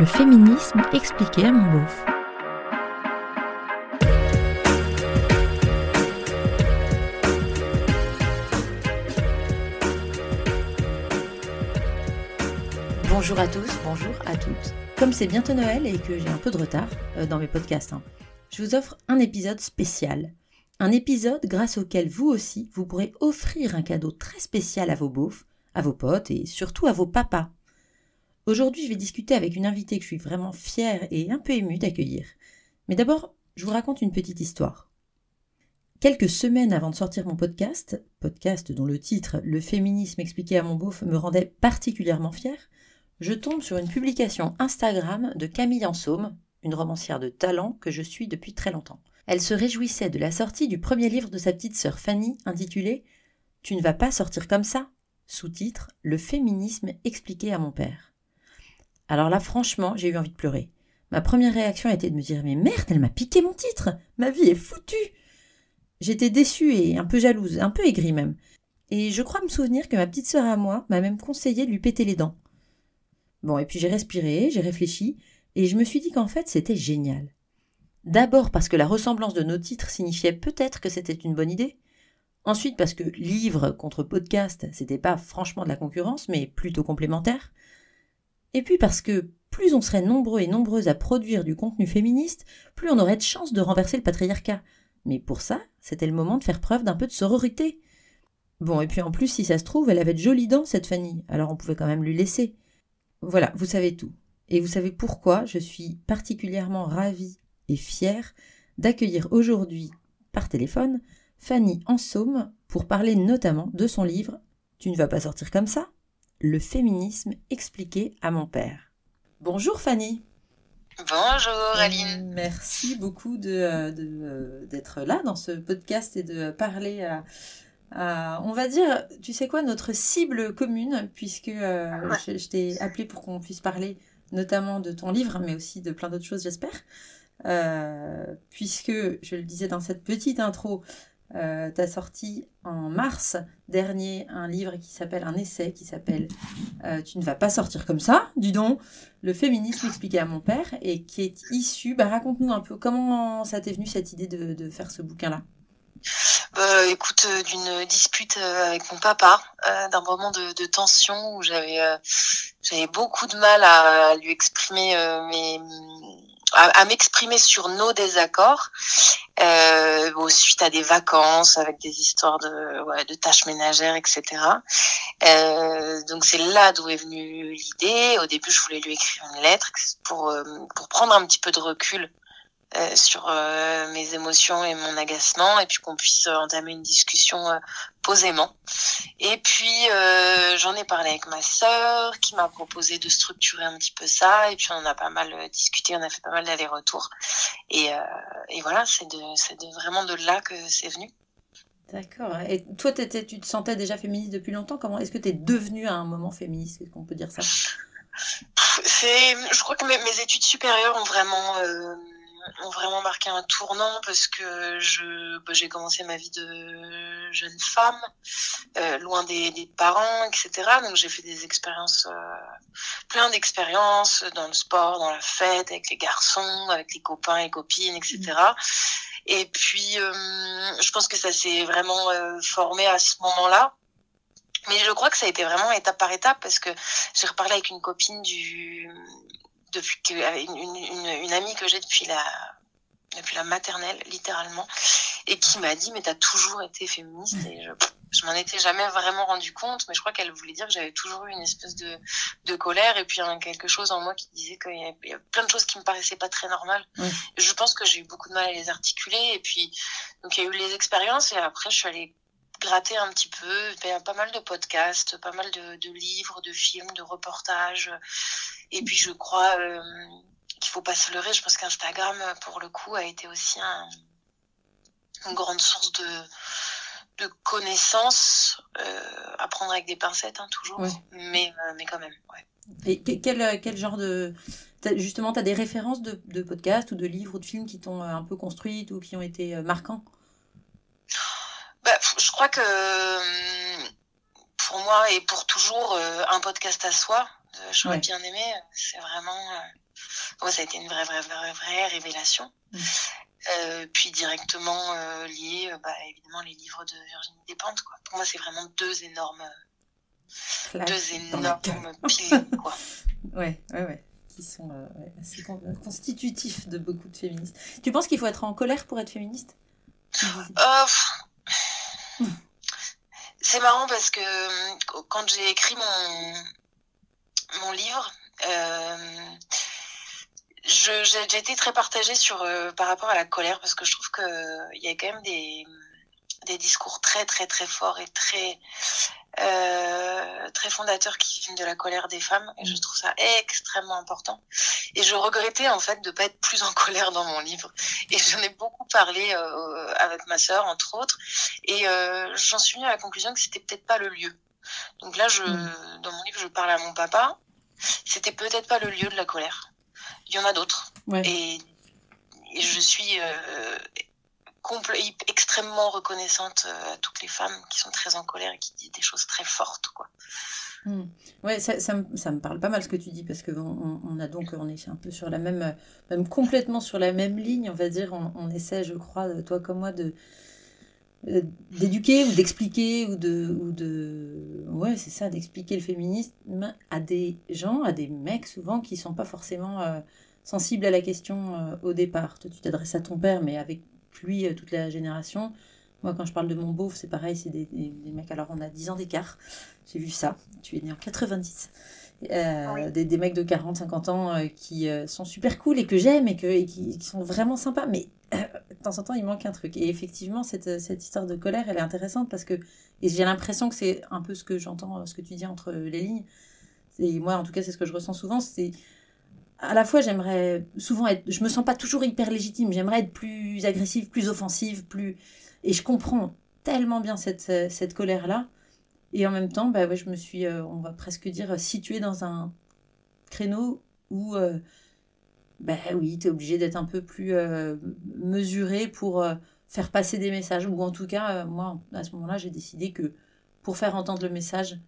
Le féminisme expliqué à mon beauf. Bonjour à tous, bonjour à toutes. Comme c'est bientôt Noël et que j'ai un peu de retard euh, dans mes podcasts, hein, je vous offre un épisode spécial. Un épisode grâce auquel vous aussi, vous pourrez offrir un cadeau très spécial à vos beaufs, à vos potes et surtout à vos papas. Aujourd'hui, je vais discuter avec une invitée que je suis vraiment fière et un peu émue d'accueillir. Mais d'abord, je vous raconte une petite histoire. Quelques semaines avant de sortir mon podcast, podcast dont le titre Le féminisme expliqué à mon beauf me rendait particulièrement fière, je tombe sur une publication Instagram de Camille Ansaume, une romancière de talent que je suis depuis très longtemps. Elle se réjouissait de la sortie du premier livre de sa petite sœur Fanny intitulé Tu ne vas pas sortir comme ça sous-titre Le féminisme expliqué à mon père. Alors là, franchement, j'ai eu envie de pleurer. Ma première réaction a été de me dire Mais merde, elle m'a piqué mon titre Ma vie est foutue J'étais déçue et un peu jalouse, un peu aigrie même. Et je crois me souvenir que ma petite sœur à moi m'a même conseillé de lui péter les dents. Bon, et puis j'ai respiré, j'ai réfléchi, et je me suis dit qu'en fait c'était génial. D'abord parce que la ressemblance de nos titres signifiait peut-être que c'était une bonne idée, Ensuite, parce que livre contre podcast, c'était pas franchement de la concurrence, mais plutôt complémentaire. Et puis parce que plus on serait nombreux et nombreuses à produire du contenu féministe, plus on aurait de chances de renverser le patriarcat. Mais pour ça, c'était le moment de faire preuve d'un peu de sororité. Bon, et puis en plus, si ça se trouve, elle avait de jolies dents, cette Fanny, alors on pouvait quand même lui laisser. Voilà, vous savez tout. Et vous savez pourquoi je suis particulièrement ravie et fière d'accueillir aujourd'hui, par téléphone, Fanny Ensaume pour parler notamment de son livre Tu ne vas pas sortir comme ça Le féminisme expliqué à mon père. Bonjour Fanny. Bonjour Aline. Merci beaucoup euh, euh, d'être là dans ce podcast et de parler à, on va dire, tu sais quoi, notre cible commune, puisque euh, je, t'ai appelé pour qu'on puisse parler notamment de ton livre, mais aussi de plein d'autres choses, j'espère. puisque, je le disais dans cette petite intro, euh, tu as sorti en mars dernier un livre qui s'appelle, un essai qui s'appelle euh, Tu ne vas pas sortir comme ça, dis donc, le féminisme expliqué à mon père, et qui est issu, bah, raconte-nous un peu comment ça t'est venu cette idée de, faire ce bouquin-là. Bah, écoute, euh, d'une dispute avec mon papa, d'un moment de, tension où j'avais beaucoup de mal à, lui exprimer mes à, m'exprimer sur nos désaccords euh, suite à des vacances avec des histoires de, ouais, de tâches ménagères, etc. Euh, donc c'est là d'où est venue l'idée. Au début, je voulais lui écrire une lettre pour, euh, pour prendre un petit peu de recul euh, sur euh, mes émotions et mon agacement et puis qu'on puisse entamer une discussion euh, posément. Et puis j'en ai parlé avec ma sœur qui m'a proposé de structurer un petit peu ça et puis on a pas mal discuté, on a fait pas mal d'allers-retours et, et voilà, c'est de, de vraiment de là que c'est venu. D'accord. Et toi, tu te sentais déjà féministe depuis longtemps? Comment est-ce que tu es devenue à un moment féministe? Est-ce qu'on peut dire ça? C'est, je crois que mes, mes, études supérieures ont vraiment ont vraiment marqué un tournant parce que je bah, j'ai commencé ma vie de jeune femme euh, loin des, des, parents etc donc j'ai fait des expériences euh, plein d'expériences dans le sport dans la fête avec les garçons avec les copains et copines etc mmh. et puis euh, je pense que ça s'est vraiment euh, formé à ce moment là mais je crois que ça a été vraiment étape par étape parce que j'ai reparlé avec une copine du depuis que une, une, une amie que j'ai depuis la depuis la maternelle littéralement et qui m'a dit mais t'as toujours été féministe et je, je m'en étais jamais vraiment rendu compte mais je crois qu'elle voulait dire que j'avais toujours eu une espèce de, de colère et puis hein, quelque chose en moi qui disait qu'il y, y, a plein de choses qui me paraissaient pas très normales je pense que j'ai eu beaucoup de mal à les articuler et puis donc il y a eu les expériences et après je suis allée gratter un petit peu. Il y a pas mal de podcasts, pas mal de, de livres, de films, de reportages. Et puis je crois euh, qu'il faut pas se leurrer. Je pense qu'Instagram, pour le coup, a été aussi un, une grande source de, de connaissances. Euh, à prendre avec des pincettes, hein, toujours. Mais, euh, mais quand même, ouais. Et quel, quel genre de... Justement, tu as des références de, de podcasts ou de livres ou de films qui t'ont un peu construite ou qui ont été marquants? Bah, je crois que hum, pour moi et pour toujours, euh, un podcast à soi, j'aurais bien aimé. C'est vraiment, euh, ça a été une vraie, vraie, vraie, vraie révélation. Mm. Euh, puis directement euh, lié, bah, évidemment, les livres de Virginie Despentes. Quoi. Pour moi, c'est vraiment deux énormes, deux énormes piliers. Quoi. ouais, ouais, ouais. Qui sont assez constitutifs de beaucoup de féministes. Tu penses qu'il faut être en colère pour être féministe? C'est marrant parce que quand j'ai écrit mon, mon livre, euh, j'ai été très partagée sur, euh, par rapport à la colère parce que je trouve qu'il y a quand même des, des discours très très très forts et très euh, très fondateurs qui viennent de la colère des femmes et je trouve ça extrêmement important. Et je regrettais en fait de pas être plus en colère dans mon livre. Et j'en ai beaucoup parlé euh, avec ma sœur entre autres. Et euh, j'en suis venue à la conclusion que c'était peut-être pas le lieu donc là je mm. dans mon livre je parle à mon papa c'était peut-être pas le lieu de la colère il y en a d'autres et, et, je suis euh, extrêmement reconnaissante euh, à toutes les femmes qui sont très en colère et qui disent des choses très fortes, quoi. Hmm. Ouais, ça, ça, me, parle pas mal ce que tu dis parce que on, a donc on est un peu sur la même, même complètement sur la même ligne, on va dire. On, essaie, je crois, toi comme moi, de euh, d'éduquer ou d'expliquer ou de ou de ouais c'est ça d'expliquer le féminisme à des gens à des mecs souvent qui sont pas forcément euh, sensibles à la question au départ tu t'adresses à ton père mais avec lui, euh, toute la génération. Moi, quand je parle de mon beauf, c'est pareil, c'est des, des, mecs. Alors, on a 10 ans d'écart. J'ai vu ça. Tu es né en 90. Euh, des, des, mecs de 40, 50 ans euh, qui sont super cool et que j'aime et, que, et qui, sont vraiment sympas. Mais de temps en temps, il manque un truc. Et effectivement, cette, cette histoire de colère, elle est intéressante parce que j'ai l'impression que c'est un peu ce que j'entends, ce que tu dis entre les lignes. Et moi, en tout cas, c'est ce que je ressens souvent. C'est à la fois j'aimerais souvent être je me sens pas toujours hyper légitime j'aimerais être plus agressive plus offensive plus et je comprends tellement bien cette, cette colère là et en même temps bah ouais, je me suis euh, on va presque dire située dans un créneau où euh, bah oui tu es obligé d'être un peu plus euh, mesuré pour faire passer des messages ou en tout cas moi à ce moment-là j'ai décidé que pour faire entendre le message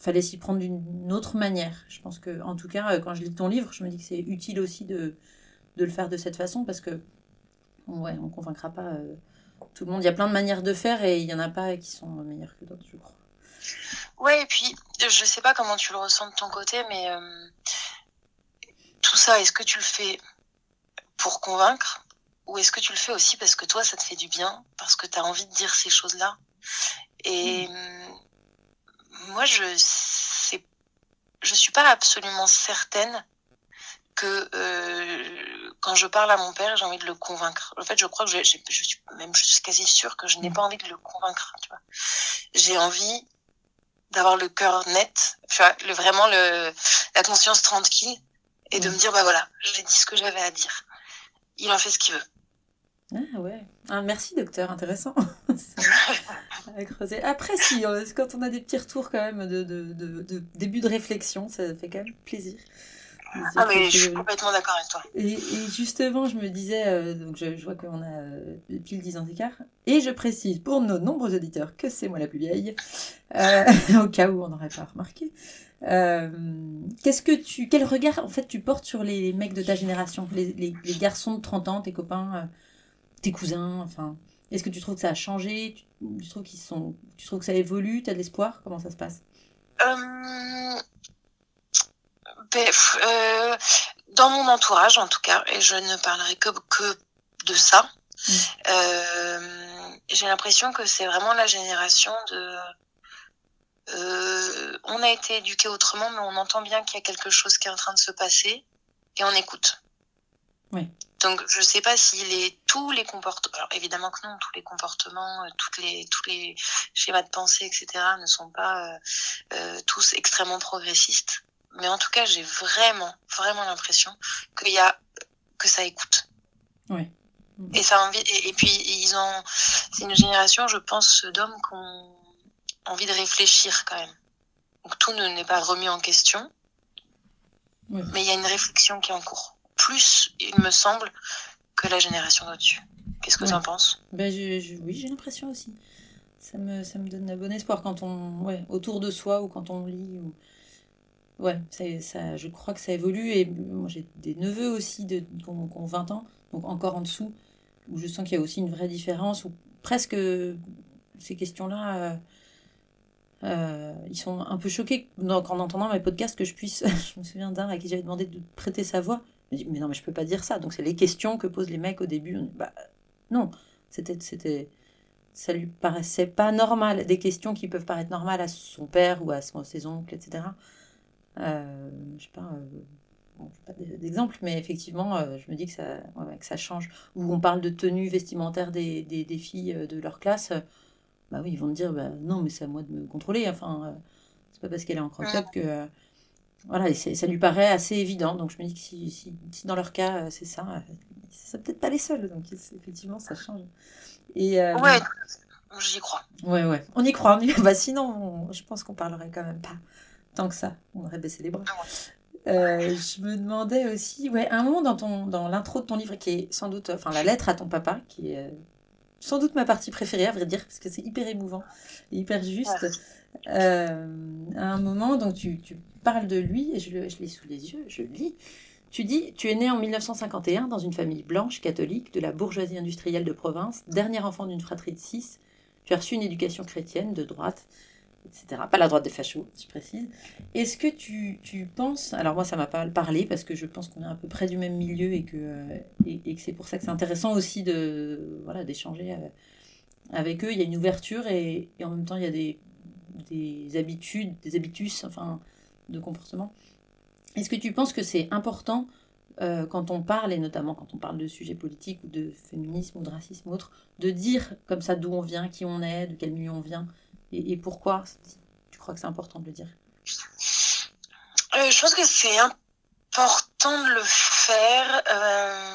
fallait s'y prendre d'une autre manière. Je pense que, en tout cas, euh, quand je lis ton livre, je me dis que c'est utile aussi de, de, le faire de cette façon parce que, ouais, on convaincra pas euh, tout le monde. Il y a plein de manières de faire et il y en a pas qui sont meilleures que d'autres, je crois. Ouais, et puis, je sais pas comment tu le ressens de ton côté, mais euh, tout ça, est-ce que tu le fais pour convaincre ou est-ce que tu le fais aussi parce que toi, ça te fait du bien, parce que tu as envie de dire ces choses-là? Et. Hmm moi, je sais, je suis pas absolument certaine que euh, quand je parle à mon père, j'ai envie de le convaincre. En fait, je crois que je, suis même je suis quasi sûre que je n'ai pas envie de le convaincre. Tu vois, j'ai envie d'avoir le cœur net, tu vois, le, vraiment le, la conscience tranquille et de me dire bah voilà, j'ai dit ce que j'avais à dire. Il en fait ce qu'il veut. Ah ouais. Ah, merci docteur, intéressant. Après, si, euh, quand on a des petits retours quand même de, de, de, début de réflexion, ça fait quand même plaisir. Ah mais je suis complètement d'accord avec toi. Et, justement, je me disais, euh, donc je, vois qu'on a euh, pile 10 ans d'écart, et je précise pour nos nombreux auditeurs que c'est moi la plus vieille, au cas où on n'aurait pas remarqué. Qu'est-ce que tu, quel regard en fait tu portes sur les mecs de ta génération, les, les, les garçons de 30 ans, tes copains tes cousins Enfin, est-ce que tu trouves que ça a changé? Tu, trouves qu'ils sont, tu trouves que ça évolue? Tu as de l'espoir? Comment ça se passe? Euh, ben, euh, Dans mon entourage, en tout cas, et je ne parlerai que, que de ça, mm. euh, j'ai l'impression que c'est vraiment la génération de. On a été éduqué autrement, mais on entend bien qu'il y a quelque chose qui est en train de se passer et on écoute. Oui. Donc, je ne sais pas si les, tous les comportements, alors évidemment que non, tous les comportements, euh, toutes les, tous les schémas de pensée, etc., ne sont pas euh, euh, tous extrêmement progressistes. Mais en tout cas, j'ai vraiment, vraiment l'impression qu'il y a, que ça écoute. Oui. Et ça envie, et, puis ils ont, c'est une génération, je pense, d'hommes qui ont envie de réfléchir quand même. Donc tout n'est pas remis en question, mais il y a une réflexion qui est en cours plus, il me semble, que la génération au-dessus. Qu'est-ce que tu en penses? Ben, Oui, j'ai l'impression aussi. Ça me, ça me donne un bon espoir quand on. Ouais, autour de soi ou quand on lit. Ou... ouais, ça, je crois que ça évolue. Et moi, j'ai des neveux aussi de, qui, ont, 20 ans, donc encore en dessous, où je sens qu'il y a aussi une vraie différence, où presque ces questions-là, euh, euh, ils sont un peu choqués donc, en entendant mes podcasts que je puisse. je me souviens d'un à qui j'avais demandé de prêter sa voix. Me dit, mais non, mais je peux pas dire ça. Donc, c'est les questions que posent les mecs au début. bah, non, c'était. c'était ça lui paraissait pas normal. Des questions qui peuvent paraître normales à son père ou à ses oncles, etc. Euh, je sais pas, euh, pas d'exemple, mais effectivement, euh, je me dis que ça, que ça change. Ou on parle de tenue vestimentaire des, des, filles de leur classe, bah oui, ils vont me dire, bah, non, mais c'est à moi de me contrôler. Enfin, c'est pas parce qu'elle est en crop top que. voilà, et ça lui paraît assez évident. Donc je me dis que si, si, dans leur cas, c'est ça, c'est peut-être pas les seuls. Donc effectivement, ça change. Et, ouais, j'y crois. Ouais, ouais, on y croit. Bah, sinon, je pense qu'on parlerait quand même pas tant que ça. On aurait baissé les bras. Euh, je me demandais aussi, ouais, un moment dans, ton, dans l'intro de ton livre, qui est sans doute, enfin la lettre à ton papa, qui est euh, sans doute ma partie préférée, à vrai dire, parce que c'est hyper émouvant et hyper juste. Euh, à un moment, donc tu, tu parles de lui, et je, je l'ai sous les yeux, je lis. Tu dis, tu es né en 1951 dans une famille blanche, catholique, de la bourgeoisie industrielle de province, dernier enfant d'une fratrie de six. Tu as reçu une éducation chrétienne de droite etc. Pas la droite des fachos, je précise. Est-ce que tu, tu, penses, alors moi ça m'a pas parlé parce que je pense qu'on est à peu près du même milieu et que, euh, et, que c'est pour ça que c'est intéressant aussi de voilà d'échanger euh, avec eux. Il y a une ouverture et, en même temps il y a des, des habitudes, des habitus, enfin de comportement. Est-ce que tu penses que c'est important euh, quand on parle, et notamment quand on parle de sujets politiques ou de féminisme ou de racisme ou autre, de dire comme ça d'où on vient, qui on est, de quel milieu on vient et, pourquoi Tu crois que c'est important de le dire? Euh, Je pense que c'est important de le faire euh,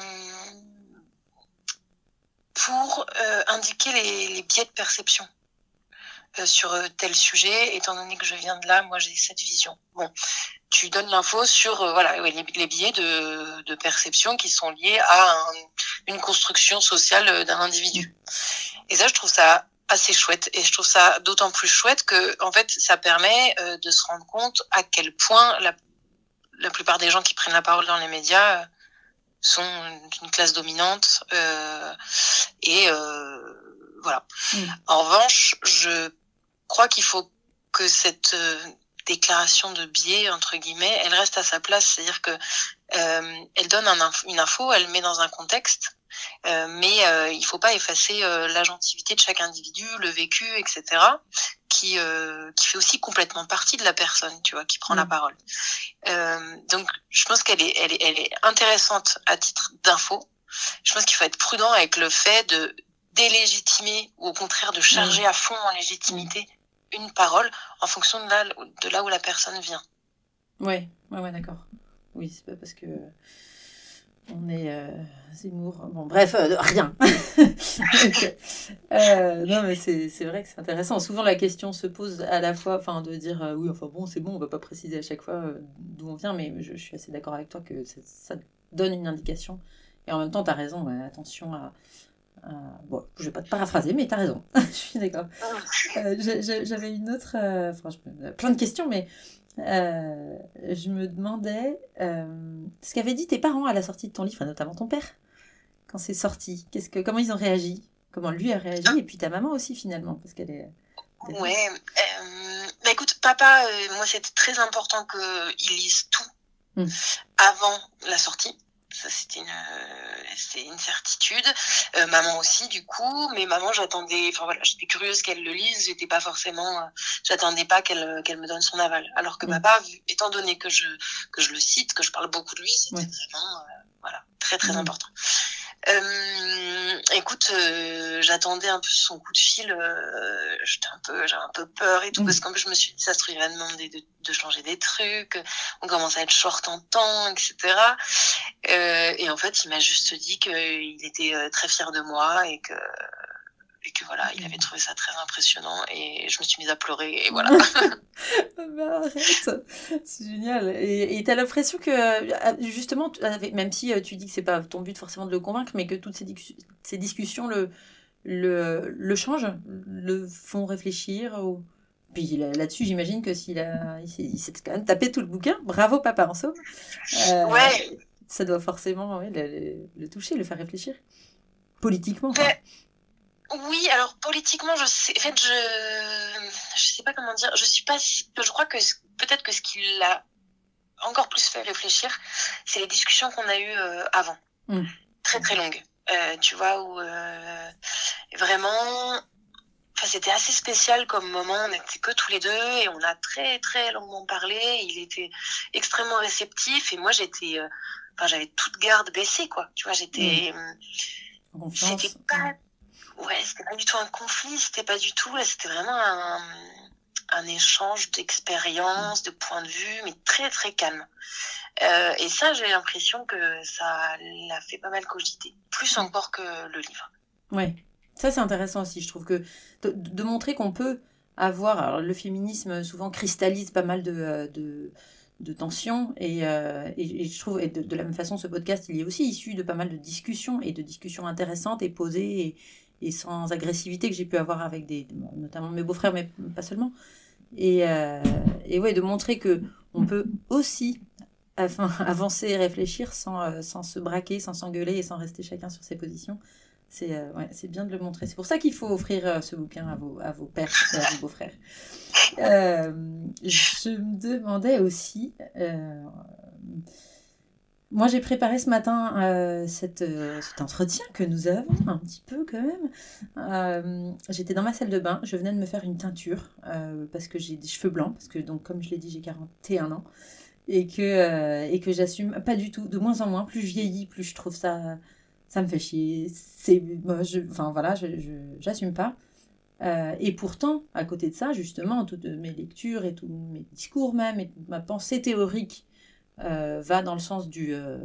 pour euh, indiquer les, biais de perception sur tel sujet, étant donné que je viens de là, moi j'ai cette vision. Bon, tu donnes l'info sur voilà les, biais de, perception qui sont liés à une construction sociale d'un individu. Et ça, je trouve ça assez chouette et je trouve ça d'autant plus chouette que en fait ça permet euh, de se rendre compte à quel point la, la plupart des gens qui prennent la parole dans les médias euh, sont d'une classe dominante euh, et euh, voilà. Mm. En revanche, je crois qu'il faut que cette euh, déclaration de biais entre guillemets, elle reste à sa place, c'est-à-dire que elle donne un une info, elle met dans un contexte euh, mais euh, il faut pas effacer euh, l'agentivité de chaque individu, le vécu, etc., qui qui fait aussi complètement partie de la personne, tu vois, qui prend la mm. parole. donc, je pense qu'elle est, elle est, elle est intéressante à titre d'info. Je pense qu'il faut être prudent avec le fait de délégitimer ou au contraire de charger mm. à fond en légitimité une parole en fonction de là, de là où la personne vient. Ouais, ouais, ouais, d'accord. Oui, c'est pas parce que on est euh, Zemmour. Bon, bref, euh, rien. euh, non, mais c'est vrai que c'est intéressant. Souvent, la question se pose à la fois, enfin, de dire euh, oui, enfin bon, c'est bon, on va pas préciser à chaque fois d'où on vient, mais je, je, suis assez d'accord avec toi que ça donne une indication. Et en même temps, tu as raison, attention à, Bon, je vais pas te paraphraser, mais tu as raison. je suis d'accord. Ah. J'avais une autre. Enfin, plein de questions, mais euh, je me demandais euh, ce qu'avaient dit tes parents à la sortie de ton livre, notamment ton père, quand c'est sorti? Qu'est-ce que, comment ils ont réagi? Comment lui a réagi Et puis ta maman aussi, finalement, parce qu'elle est. Ouais. Euh, bah écoute, papa, moi, c'était très important qu'il lise tout hmm. avant la sortie. Ça, c'était une, c'est une certitude. Euh, maman aussi, du coup. Mais maman, j'attendais, enfin voilà, j'étais curieuse qu'elle le lise. J'étais pas forcément, euh, j'attendais pas qu'elle, qu'elle me donne son aval. Alors que papa, étant donné que je, que je le cite, que je parle beaucoup de lui, c'était vraiment, euh, voilà, très, très important. Euh, écoute, euh, j'attendais un peu son coup de fil. Euh, j'étais un peu, j'ai un peu peur et tout parce mm. qu'en plus je me suis dit ça se trouve il va demander de, de, changer des trucs. On commence à être short en temps, etc. Euh, et en fait, il m'a juste dit qu'il était euh, très fier de moi et que et que voilà, il avait trouvé ça très impressionnant et je me suis mise à pleurer et voilà. bah, arrête, c'est génial. Et tu as l'impression que euh, justement, même si euh, tu dis que c'est pas ton but forcément de le convaincre, mais que toutes ces, ces discussions le, le, le changent, le font réfléchir ou Puis là-dessus, j'imagine que s'il a, il s'est quand même tapé tout le bouquin. Bravo, papa en somme. ouais. Ça doit forcément le, toucher, le faire réfléchir. Politiquement. Oui, alors politiquement, je sais, en fait, je, je sais pas comment dire, je suis pas, je crois que peut-être que ce qui l'a encore plus fait réfléchir, c'est les discussions qu'on a eues euh, avant, mm. très très longues, euh, tu vois, où euh, vraiment, enfin, c'était assez spécial comme moment, on n'était que tous les deux et on a très très longuement parlé, il était extrêmement réceptif et moi j'étais, enfin, j'avais toute garde baissée, quoi, tu vois, j'étais, mm. c'était pas ouais, c'était pas du tout un conflit, c'était pas du tout, c'était vraiment un, un échange d'expériences, de points de vue, mais très très calme. Euh, et ça, j'ai l'impression que ça l'a fait pas mal cogiter, plus encore que le livre. Ouais, ça c'est intéressant aussi. Je trouve que de, montrer qu'on peut avoir, alors le féminisme souvent cristallise pas mal de, euh, de de tension et, euh, et, je trouve et de, de, la même façon ce podcast il est aussi issu de pas mal de discussions et de discussions intéressantes et posées et, et sans agressivité que j'ai pu avoir avec des, notamment mes beaux-frères, mais pas seulement. Et, euh, et ouais, de montrer que on peut aussi enfin, avancer et réfléchir sans, euh, sans se braquer, sans s'engueuler et sans rester chacun sur ses positions. C'est euh, ouais, bien de le montrer. C'est pour ça qu'il faut offrir ce bouquin à vos, à vos pères à vos beaux-frères. je me demandais aussi, moi, j'ai préparé ce matin euh, euh, cet entretien que nous avons, un petit peu quand même. Euh, j'étais dans ma salle de bain, je venais de me faire une teinture parce que j'ai des cheveux blancs, parce que, donc, comme je l'ai dit, j'ai 41 ans et que, et que j'assume pas du tout, de moins en moins. Plus je vieillis, plus je trouve ça, ça me fait chier. C'est, je, enfin voilà, j'assume pas. et pourtant, à côté de ça, justement, toutes mes lectures et tous mes discours même, et ma pensée théorique euh, va dans le sens du euh,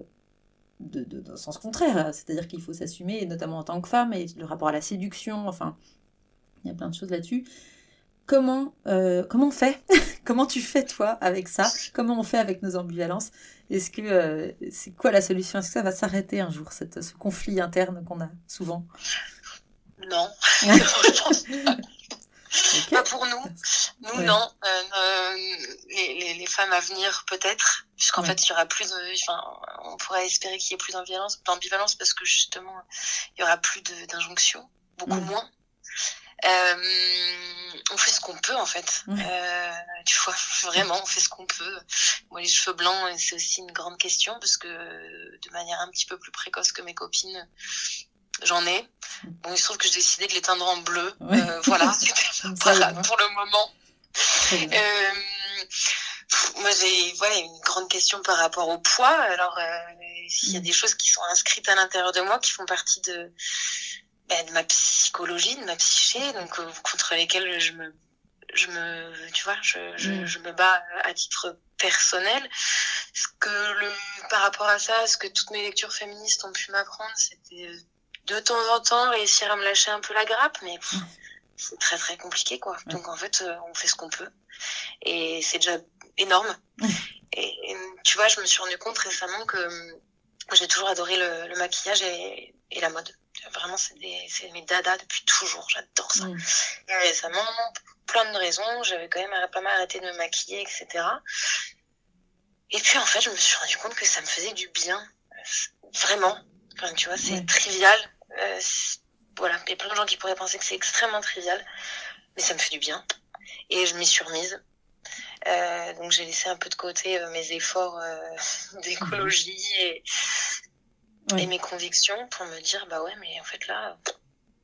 de, de, sens contraire, c'est-à-dire qu'il faut s'assumer, notamment en tant que femme, et le rapport à la séduction, enfin, il y a plein de choses là-dessus. Comment, euh, comment on fait Comment tu fais toi avec ça? Comment on fait avec nos ambivalences? Est-ce que c'est quoi la solution? Est-ce que ça va s'arrêter un jour, cette, ce conflit interne qu'on a souvent? Non. Pas pour nous. Nous, non. Euh, les, les, femmes à venir, peut-être. Puisqu'en fait, il y aura plus de. Enfin, on pourrait espérer qu'il y ait plus d'ambivalence parce que justement, il y aura plus d'injonctions, beaucoup mm. moins. Euh, on fait ce qu'on peut en fait. Euh, tu vois, vraiment, on fait ce qu'on peut. Moi, les cheveux blancs, c'est aussi une grande question parce que de manière un petit peu plus précoce que mes copines, j'en ai. Bon, il se trouve que j'ai décidé de les teindre en bleu. Euh, voilà, voilà pour le moment. Euh, moi, j'ai voilà, une grande question par rapport au poids. Alors, euh, il y a mm. des choses qui sont inscrites à l'intérieur de moi qui font partie de, ben, de ma psychologie, de ma psyché, donc contre lesquelles je me, je me, tu vois, je, je, mm. je me bats à titre personnel. Ce que le, par rapport à ça, ce que toutes mes lectures féministes ont pu m'apprendre, c'était de temps en temps réussir à me lâcher un peu la grappe, mais c'est très très compliqué quoi. Donc en fait, euh, on fait ce qu'on peut et c'est déjà énorme. Et, tu vois, je me suis rendu compte récemment que euh, j'ai toujours adoré le, maquillage et, la mode. Vraiment, c'est mes dadas depuis toujours. J'adore ça. Et récemment, plein de raisons, j'avais quand même pas mal arrêté de me maquiller, etc. Et puis en fait, je me suis rendu compte que ça me faisait du bien. Vraiment. Enfin, tu vois, c'est trivial. Euh, voilà, il y a plein de gens qui pourraient penser que c'est extrêmement trivial, mais ça me fait du bien. Et je m'y suis remise. Euh, donc j'ai laissé un peu de côté euh, mes efforts d'écologie et, et, mes convictions pour me dire bah ouais mais en fait là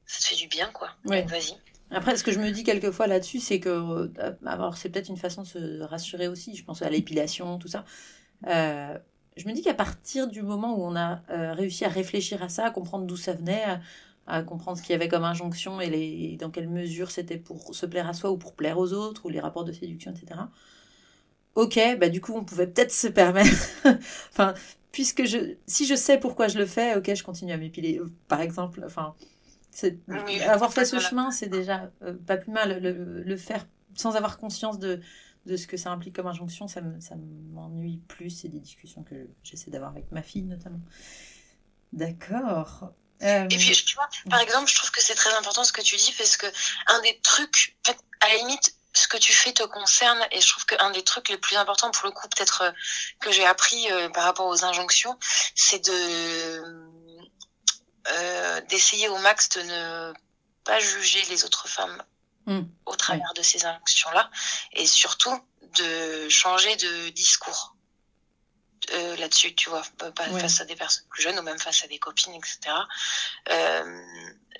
ça te fait du bien quoi. Vas-y. Après, ce que je me dis quelquefois là-dessus, c'est que, alors c'est peut-être une façon de se rassurer aussi, je pense à l'épilation, tout ça. Euh, je me dis qu'à partir du moment où on a euh, réussi à réfléchir à ça, à comprendre d'où ça venait, à, comprendre ce qu'il y avait comme injonction et, les, dans quelle mesure c'était pour se plaire à soi ou pour plaire aux autres, ou les rapports de séduction, etc. Ok, bah du coup, on pouvait peut-être se permettre. enfin, puisque je, si je sais pourquoi je le fais, ok, je continue à m'épiler, par exemple. Enfin, avoir fait ce chemin, c'est déjà euh, pas plus mal. le, faire sans avoir conscience de, de ce que ça implique comme injonction, ça m'ennuie plus. C'est des discussions que j'essaie d'avoir avec ma fille notamment. D'accord. Euh, Et puis, tu vois, par exemple, je trouve que c'est très important ce que tu dis parce que un des trucs, à la limite, ce que tu fais te concerne. Et je trouve qu'un des trucs les plus importants, pour le coup, peut-être euh, que j'ai appris euh, par rapport aux injonctions, c'est de euh, d'essayer au max de ne pas juger les autres femmes mm. au travers de ces injonctions-là, et surtout de changer de discours. Euh, là-dessus, tu vois, pas face à des personnes plus jeunes ou même face à des copines, etc. Euh,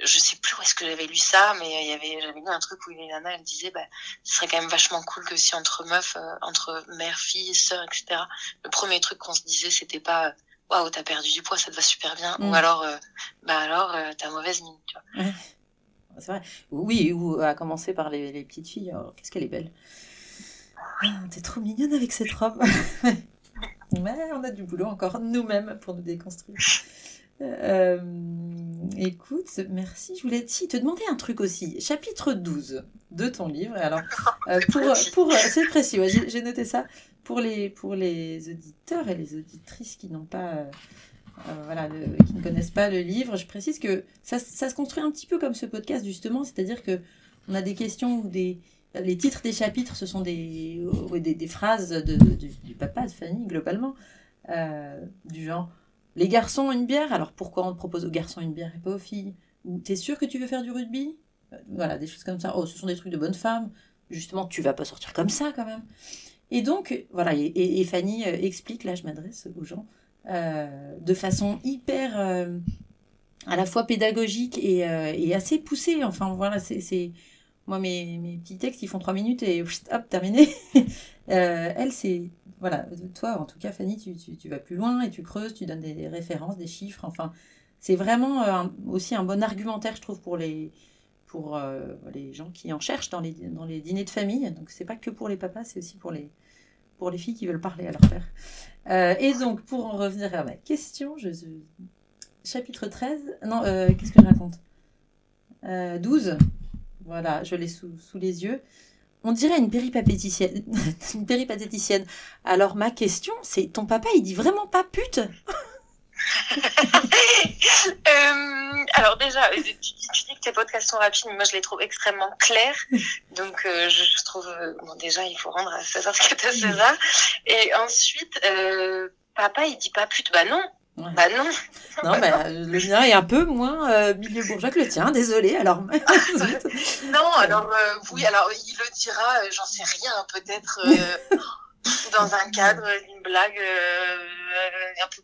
je sais plus où est-ce que j'avais lu ça, mais il y avait, j'avais lu un truc où une nana, elle disait, bah, ce serait quand même vachement cool que si entre meufs, euh, entre mère, fille, sœur, etc. Le premier truc qu'on se disait, c'était pas, waouh, t'as perdu du poids, ça te va super bien, ou mm. alors, euh, bah alors, euh, t'as mauvaise mine, tu vois. C'est vrai. Oui, ou à commencer par les, les petites filles. Oh, qu'est-ce qu'elle est belle. Ah, t'es trop mignonne avec cette robe. Mais on a du boulot encore nous-mêmes pour nous déconstruire. Euh, écoute, merci. Je voulais si, te demander un truc aussi. Chapitre 12 de ton livre. Alors, euh, pour, pour, euh, c'est précis, j'ai noté ça. Pour les, pour les auditeurs et les auditrices qui n'ont pas. Voilà, qui ne connaissent pas le livre, je précise que ça, se construit un petit peu comme ce podcast justement, c'est-à-dire que on a des questions ou des, les titres des chapitres, ce sont des, des, phrases de, du, papa de Fanny, globalement, euh, du genre Les garçons, une bière, alors pourquoi on propose aux garçons une bière et pas aux filles? Ou T'es sûr que tu veux faire du rugby? Euh, Voilà, des choses comme ça. Oh, ce sont des trucs de bonne femme. Justement, tu vas pas sortir comme ça quand même. Et donc, voilà, et, Fanny euh, explique, là je m'adresse aux gens, de façon hyper à la fois pédagogique et, et assez poussée. Enfin, voilà, c'est moi, mes, petits textes, ils font trois minutes et hop, terminé. euh, elle, c'est. Voilà, toi, en tout cas, Fanny, tu, tu, vas plus loin et tu creuses, tu donnes des, références, des chiffres. Enfin, c'est vraiment euh, aussi un bon argumentaire, je trouve, pour les, pour, euh, les gens qui en cherchent dans les, dans les dîners de famille. Donc, c'est pas que pour les papas, c'est aussi pour les, pour les filles qui veulent parler à leur père. Euh, et donc, pour en revenir à ma question, je, chapitre 13. Non, qu'est-ce que je raconte? 12. Voilà, je l'ai sous, les yeux. On dirait une péripatéticienne. une péripatéticienne. Alors ma question, c'est ton papa, il dit vraiment pas pute? euh, alors déjà, tu, dis que tes podcasts sont rapides, mais moi je les trouve extrêmement clairs. Donc euh, je, trouve, euh, bon déjà il faut rendre à César ce que à César. Et ensuite, papa il dit pas pute, bah non, bah non. Non, bah, le mien est un peu moins euh, milieu bourgeois que le tien, désolé. Alors. non, alors euh, oui, alors il le dira, euh, j'en sais rien, peut-être dans un cadre d'une blague un peu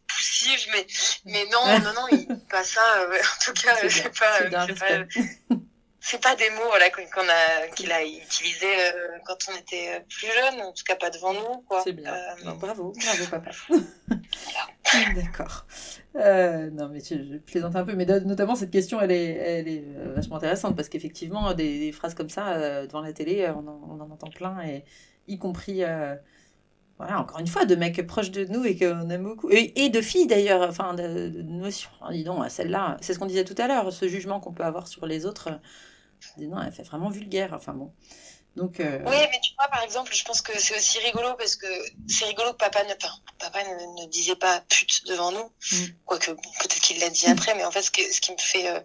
mais mais non, non, non, il pas ça. en tout cas, c'est pas, pas c'est pas des mots voilà qu'on a qu'il a utilisé quand on était plus jeune en tout cas pas devant nous quoi. C'est bien. Bravo bravo papa. D'accord. Euh, non, mais je, plaisante un peu, mais notamment cette question, elle est, elle est euh, vachement intéressante parce qu'effectivement, des, phrases comme ça euh, devant la télé, on en, entend plein, et y compris, voilà, encore une fois, de mecs proches de nous et qu'on aime beaucoup, et, de filles d'ailleurs, enfin, de, de notions. dis donc, celle-là, c'est ce qu'on disait tout à l'heure, ce jugement qu'on peut avoir sur les autres, dis non, elle fait vraiment vulgaire, enfin bon. Donc, euh, Oui, mais tu vois, par exemple, je pense que c'est aussi rigolo parce que c'est rigolo que papa ne, papa ne, disait pas pute devant nous. Mm. Quoique, peut-être qu'il l'a dit après, mais en fait, ce, ce qui me fait. Euh,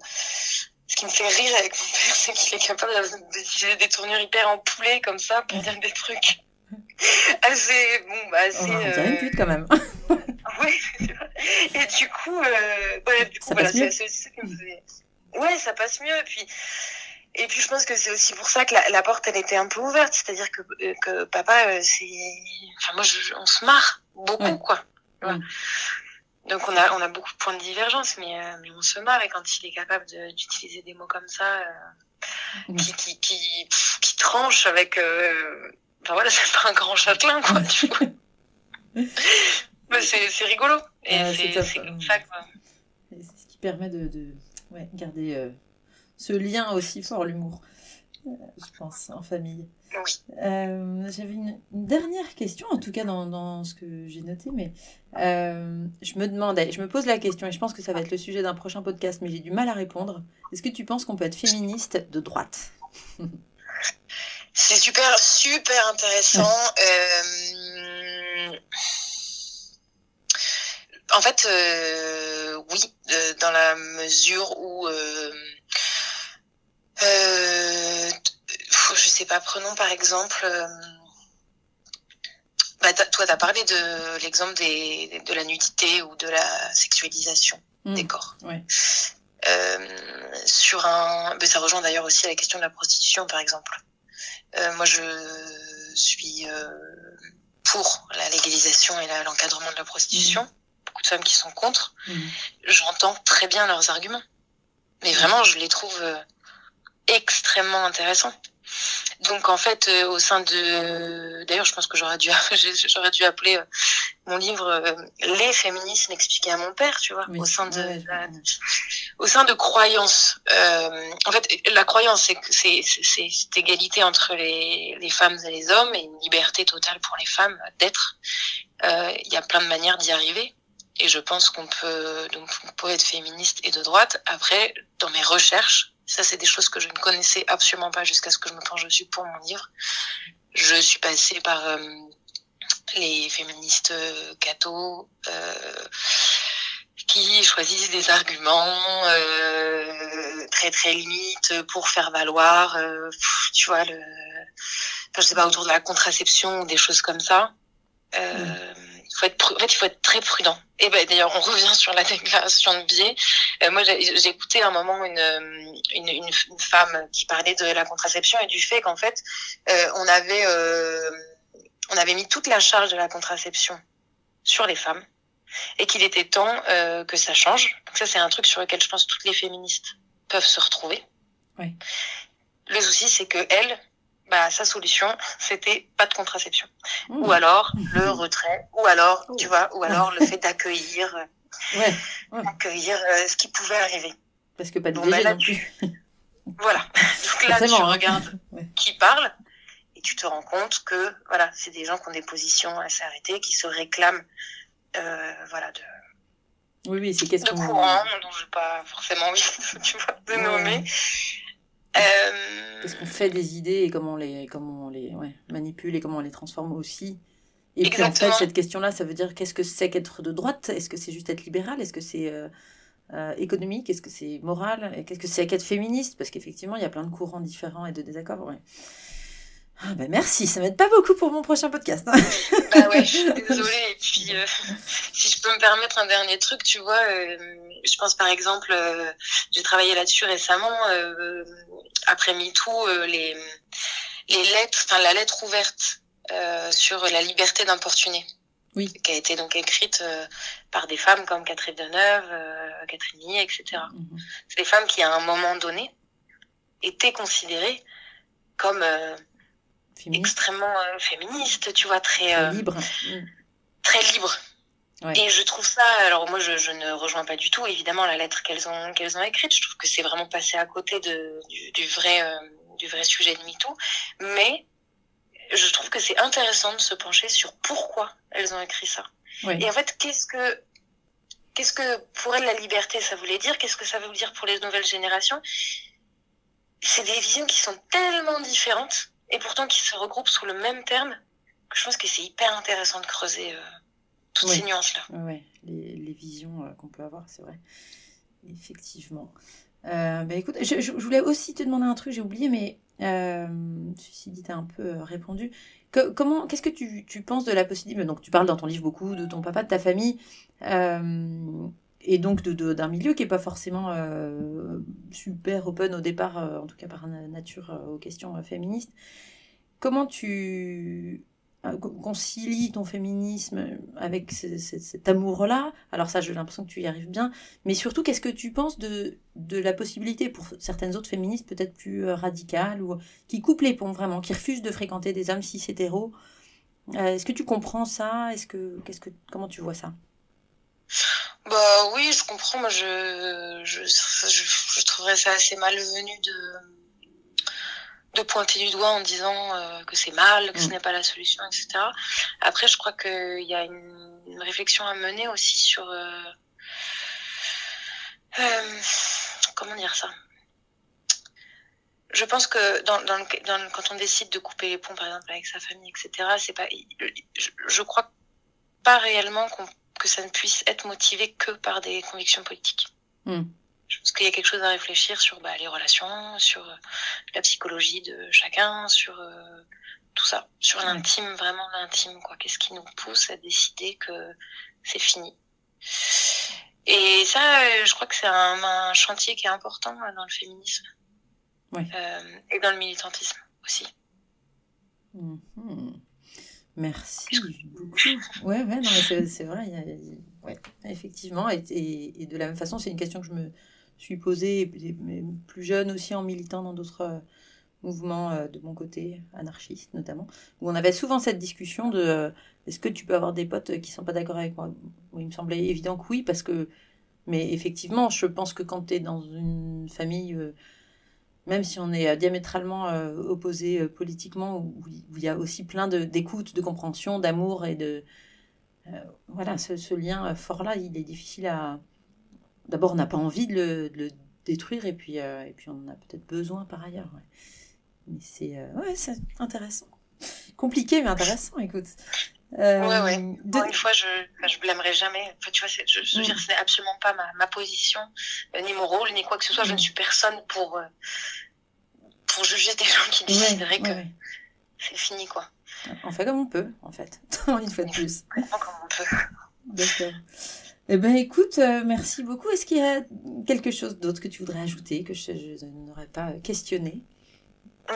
ce qui me fait rire avec mon père, c'est qu'il est capable d'utiliser des tournures hyper en poulet comme ça pour dire des trucs assez. Bon, bah, assez. Oh, on une pute quand même. oui, Et du coup, euh, ouais, du coup, voilà, c'est ça qui me fait. Ouais, ça passe mieux. Puis et puis je pense que c'est aussi pour ça que la, porte elle était un peu ouverte, c'est-à-dire que, euh, que papa euh, c'est, enfin moi on se marre beaucoup quoi. Donc on a on a beaucoup de points de divergence, mais euh, mais on se marre et quand il est capable d'utiliser des mots comme ça qui qui qui, qui tranchent avec, enfin voilà c'est pas un grand châtelain quoi. Tu vois. c'est c'est rigolo et c'est comme ça quoi. C'est ce qui permet de, de ouais, garder ce lien aussi fort, l'humour, euh, je pense, en famille. Euh, j'avais une, dernière question, en tout cas dans, ce que j'ai noté, mais euh, je me demandais, je me pose la question, et je pense que ça va être le sujet d'un prochain podcast, mais j'ai du mal à répondre. Est-ce que tu penses qu'on peut être féministe de droite? C'est super, super intéressant. En fait, oui, dans la mesure où c'est pas prenons par exemple. Bah, toi, tu as parlé de l'exemple des, de la nudité ou de la sexualisation mmh. des corps. Ouais. Euh, sur un, bah, ça rejoint d'ailleurs aussi la question de la prostitution, par exemple. Euh, moi, je suis euh, pour la légalisation et l'encadrement de la prostitution. Mmh. Beaucoup de femmes qui sont contre. Mmh. J'entends très bien leurs arguments, mais vraiment, je les trouve extrêmement intéressants. Donc en fait, euh, au sein de, d'ailleurs, je pense que j'aurais dû, j'aurais dû appeler euh, mon livre euh, "Les féministes expliqués à mon père", tu vois, au sein de, au sein de croyances. en fait, la croyance, c'est c'est c'est cette égalité entre les les femmes et les hommes et une liberté totale pour les femmes d'être. Il y a plein de manières d'y arriver. Et je pense qu'on peut donc on peut être féministe et de droite. Après, dans mes recherches, ça, c'est des choses que je ne connaissais absolument pas jusqu'à ce que je me penche dessus pour mon livre. Je suis passée par euh, les féministes euh, cathos euh, qui choisissent des arguments euh, très très limites pour faire valoir, euh, tu vois, le, enfin, je sais pas, autour de la contraception ou des choses comme ça. Euh, faut être, en fait, il faut être très prudent. Et ben d'ailleurs, on revient sur la déclaration de biais. Euh, moi, j'ai écouté un moment une, une, une, femme qui parlait de la contraception et du fait qu'en fait, euh, on avait euh, on avait mis toute la charge de la contraception sur les femmes et qu'il était temps euh, que ça change. Donc ça, c'est un truc sur lequel je pense toutes les féministes peuvent se retrouver. Oui. Le souci, c'est que elles, bah, sa solution, c'était pas de contraception. Mmh. Ou alors le retrait, ou alors, tu vois, ou alors le fait d'accueillir, ouais, ouais. d'accueillir euh, ce qui pouvait arriver. Parce que pas de bon, bah, non plus. voilà. Donc là, tu hein. regardes ouais. qui parle et tu te rends compte que voilà, c'est des gens qui ont des positions assez arrêtées, qui se réclament, euh, voilà, de. Oui, oui, c'est qu'on. courant, dont je n'ai pas forcément envie, tu vois, de nommer. Euh... Qu'est-ce qu'on fait des idées et comment on les, comment on les ouais, manipule et comment on les transforme aussi. Et Exactement. puis en fait, cette question-là, ça veut dire qu'est-ce que c'est qu'être de droite? Est-ce que c'est juste être libéral? Est-ce que c'est euh, euh, économique? Est-ce que c'est moral? Qu'est-ce que c'est qu'être féministe? Parce qu'effectivement, il y a plein de courants différents et de désaccords. Ouais. Ah bah merci, ça m'aide pas beaucoup pour mon prochain podcast. Hein. bah ouais, je suis désolée. Et puis, euh, si je peux me permettre un dernier truc, tu vois, euh, je pense par exemple, euh, j'ai travaillé là-dessus récemment, euh, après MeToo, euh, les, les lettres, enfin la lettre ouverte sur la liberté d'importuner. Oui. Qui a été donc écrite par des femmes comme Catherine Deneuve, Catherine Millet, etc. Mm -hmm. C'est des femmes qui, à un moment donné, étaient considérées comme Féministe. extrêmement euh, féministe, tu vois, très, très libre. Très libre. Ouais. Et je trouve ça, alors moi je, je, ne rejoins pas du tout évidemment la lettre qu'elles ont qu'elles ont écrite. Je trouve que c'est vraiment passé à côté de du, du vrai euh, du vrai sujet de MeToo. Mais je trouve que c'est intéressant de se pencher sur pourquoi elles ont écrit ça. Ouais. Et en fait, qu'est-ce que qu'est-ce que pour elles la liberté ça voulait dire? Qu'est-ce que ça veut dire pour les nouvelles générations? C'est des visions qui sont tellement différentes et pourtant qui se regroupent sous le même terme, je pense que c'est hyper intéressant de creuser euh, toutes oui. ces nuances-là. Oui, les, les, visions euh, qu'on peut avoir, c'est vrai. Effectivement. Euh, bah écoute, je, je, voulais aussi te demander un truc, j'ai oublié, mais ceci dit, tu as un peu répondu. Que, comment, qu'est-ce que tu, tu, penses de la possibilité Donc, tu parles dans ton livre beaucoup de ton papa, de ta famille, et donc d'un milieu qui n'est pas forcément euh, super open au départ, euh, en tout cas par nature euh, aux questions féministes. Comment tu concilies ton féminisme avec ce, ce, cet amour-là? Alors ça, j'ai l'impression que tu y arrives bien. Mais surtout, qu'est-ce que tu penses de, de la possibilité pour certaines autres féministes peut-être plus radicales ou qui coupent les ponts vraiment, qui refusent de fréquenter des hommes cis hétéros Est-ce que tu comprends ça? Est-ce que, qu'est-ce que, comment tu vois ça? Bah oui, je comprends. Moi, je, je, je, je trouverais ça assez malvenu de, de pointer du doigt en disant euh, que c'est mal, que ce n'est pas la solution, etc. Après, je crois qu'il y a une, une, réflexion à mener aussi sur... Euh, euh, comment dire ça? Je pense que dans, dans, le, dans le, quand on décide de couper les ponts, par exemple, avec sa famille, etc., c'est pas, je, je crois pas réellement qu'on que ça ne puisse être motivé que par des convictions politiques. Mmh. je pense qu'il y a quelque chose à réfléchir sur bah, les relations, sur la psychologie de chacun, sur tout ça, sur l'intime, vraiment l'intime, quoi. Qu'est-ce qui nous pousse à décider que c'est fini. Et ça, je crois que c'est un, chantier qui est important dans le féminisme. et dans le militantisme aussi. Mhm. Merci beaucoup. Ouais, ouais, c'est vrai. ouais, effectivement. Et, et, de la même façon, c'est une question que je me suis posée, plus jeune aussi en militant dans d'autres euh, mouvements euh, de mon côté, anarchiste notamment, où on avait souvent cette discussion de euh, est-ce que tu peux avoir des potes qui sont pas d'accord avec moi? Il me semblait évident que oui, parce que. Mais effectivement, je pense que quand tu es dans une famille même si on est euh, diamétralement euh, opposés euh, politiquement, où, il y a aussi plein d'écoute, de, compréhension, d'amour et de... voilà, ce, lien fort-là, il est difficile à... D'abord, on n'a pas envie de le, détruire, et puis, et on en a peut-être besoin par ailleurs. Mais c'est intéressant. Compliqué, mais intéressant, écoute. Euh, ouais, ouais. une fois, je, je blâmerai jamais. Enfin, tu vois, je, je ce n'est absolument pas ma, ma position, euh, ni mon rôle, ni quoi que ce soit. Je ne suis personne pour, euh, pour juger des gens qui décideraient que c'est fini, quoi. On fait comme on peut, en fait. une fois de plus. comme on peut. D'accord. Eh ben, écoute, euh, merci beaucoup. Est-ce qu'il y a quelque chose d'autre que tu voudrais ajouter que je, je n'aurais pas questionné?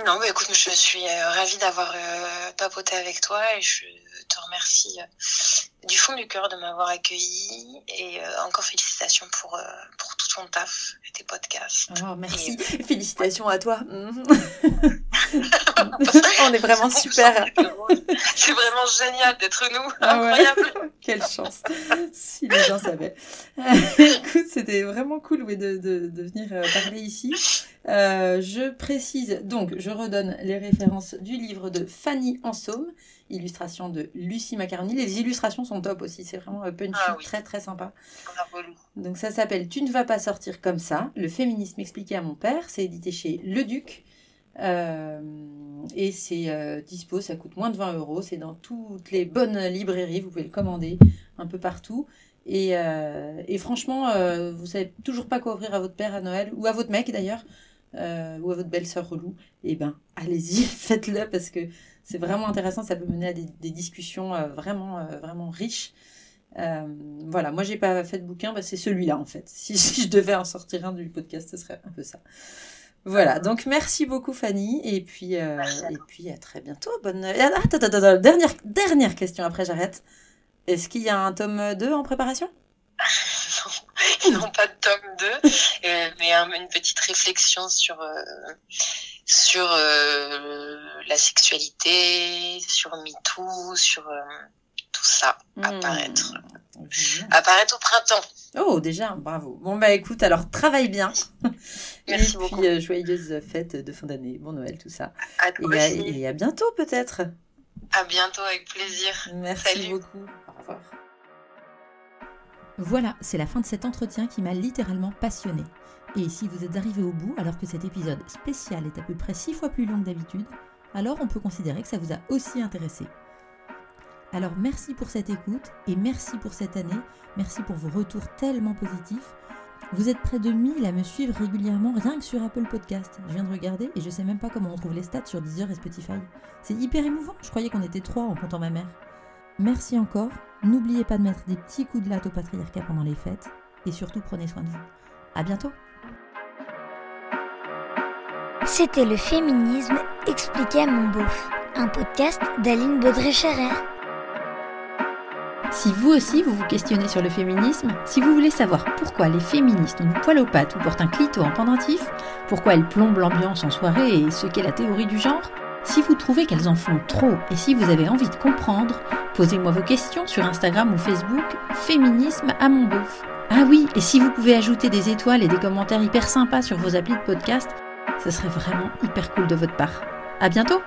Non, mais écoute, je suis ravie d'avoir papoté avec toi et je te remercie euh, du fond du cœur de m'avoir accueilli et euh, encore félicitations pour, euh, pour tout ton taf et tes podcasts. Oh, merci. Félicitations à toi. On est vraiment super. C'est vraiment génial d'être nous. Ah Incroyable. Quelle chance. Si les gens savaient. Écoute, c'était vraiment cool de, de, de, venir parler ici. je précise, donc, je redonne les références du livre de Fanny Ansaume illustration de Lucie Macaroni. Les illustrations sont top aussi, c'est vraiment euh, punchy, ah très très sympa. Donc ça s'appelle Tu ne vas pas sortir comme ça, le féminisme expliqué à mon père, c'est édité chez Le Duc. Euh, et c'est euh, dispo, ça coûte moins de 20 euros, c'est dans toutes les bonnes librairies, vous pouvez le commander un peu partout. Et, et franchement, vous savez toujours pas quoi offrir à votre père à Noël, ou à votre mec d'ailleurs, ou à votre belle-sœur relou, et eh ben allez-y, faites-le parce que c'est vraiment intéressant, ça peut mener à des, discussions euh, vraiment, euh, vraiment riches. Euh, voilà, moi j'ai pas fait de bouquin, bah, c'est celui-là en fait. Si, je devais en sortir un du podcast, ce serait un peu ça. Voilà, donc merci beaucoup Fanny, et puis, et puis à très bientôt. Bonne... Attends, attends, attends, dernière, dernière question, après j'arrête. Est-ce qu'il y a un tome 2 en préparation? Non, pas de tome 2, mais une petite réflexion sur sur euh, la sexualité, sur MeToo, sur euh, tout ça hmm. apparaître. Apparaître au printemps. Oh, déjà, bravo. Bon, bah écoute, alors travaille bien. Merci et beaucoup. puis, euh, joyeuses fêtes de fin d'année, bon Noël, tout ça. et, à, bientôt peut-être. À bientôt, avec plaisir. Merci beaucoup. Au revoir. Voilà, c'est la fin de cet entretien qui m'a littéralement passionnée. Et si vous êtes arrivé au bout alors que cet épisode spécial est à peu près 6 fois plus long que d'habitude, alors on peut considérer que ça vous a aussi intéressé. Alors merci pour cette écoute et merci pour cette année, merci pour vos retours tellement positifs. Vous êtes près de 1000 à me suivre régulièrement rien que sur Apple Podcast. Je viens de regarder et je sais même pas comment on trouve les stats sur Deezer et Spotify. C'est hyper émouvant, je croyais qu'on était trois en comptant ma mère. Merci encore, n'oubliez pas de mettre des petits coups de latte au patriarcat pendant les fêtes et surtout prenez soin de vous. À bientôt c'était le féminisme expliqué à mon beauf, un podcast d'Aline Baudré-Scherer. Si vous aussi vous vous questionnez sur le féminisme, si vous voulez savoir pourquoi les féministes ont du poil aux pattes ou portent un clito en pendentif, pourquoi elles plombent l'ambiance en soirée et ce qu'est la théorie du genre, si vous trouvez qu'elles en font trop et si vous avez envie de comprendre, posez-moi vos questions sur Instagram ou Facebook, féminisme à mon beauf. Ah oui, et si vous pouvez ajouter des étoiles et des commentaires hyper sympas sur vos applis de podcast, ce serait vraiment hyper cool de votre part. À bientôt!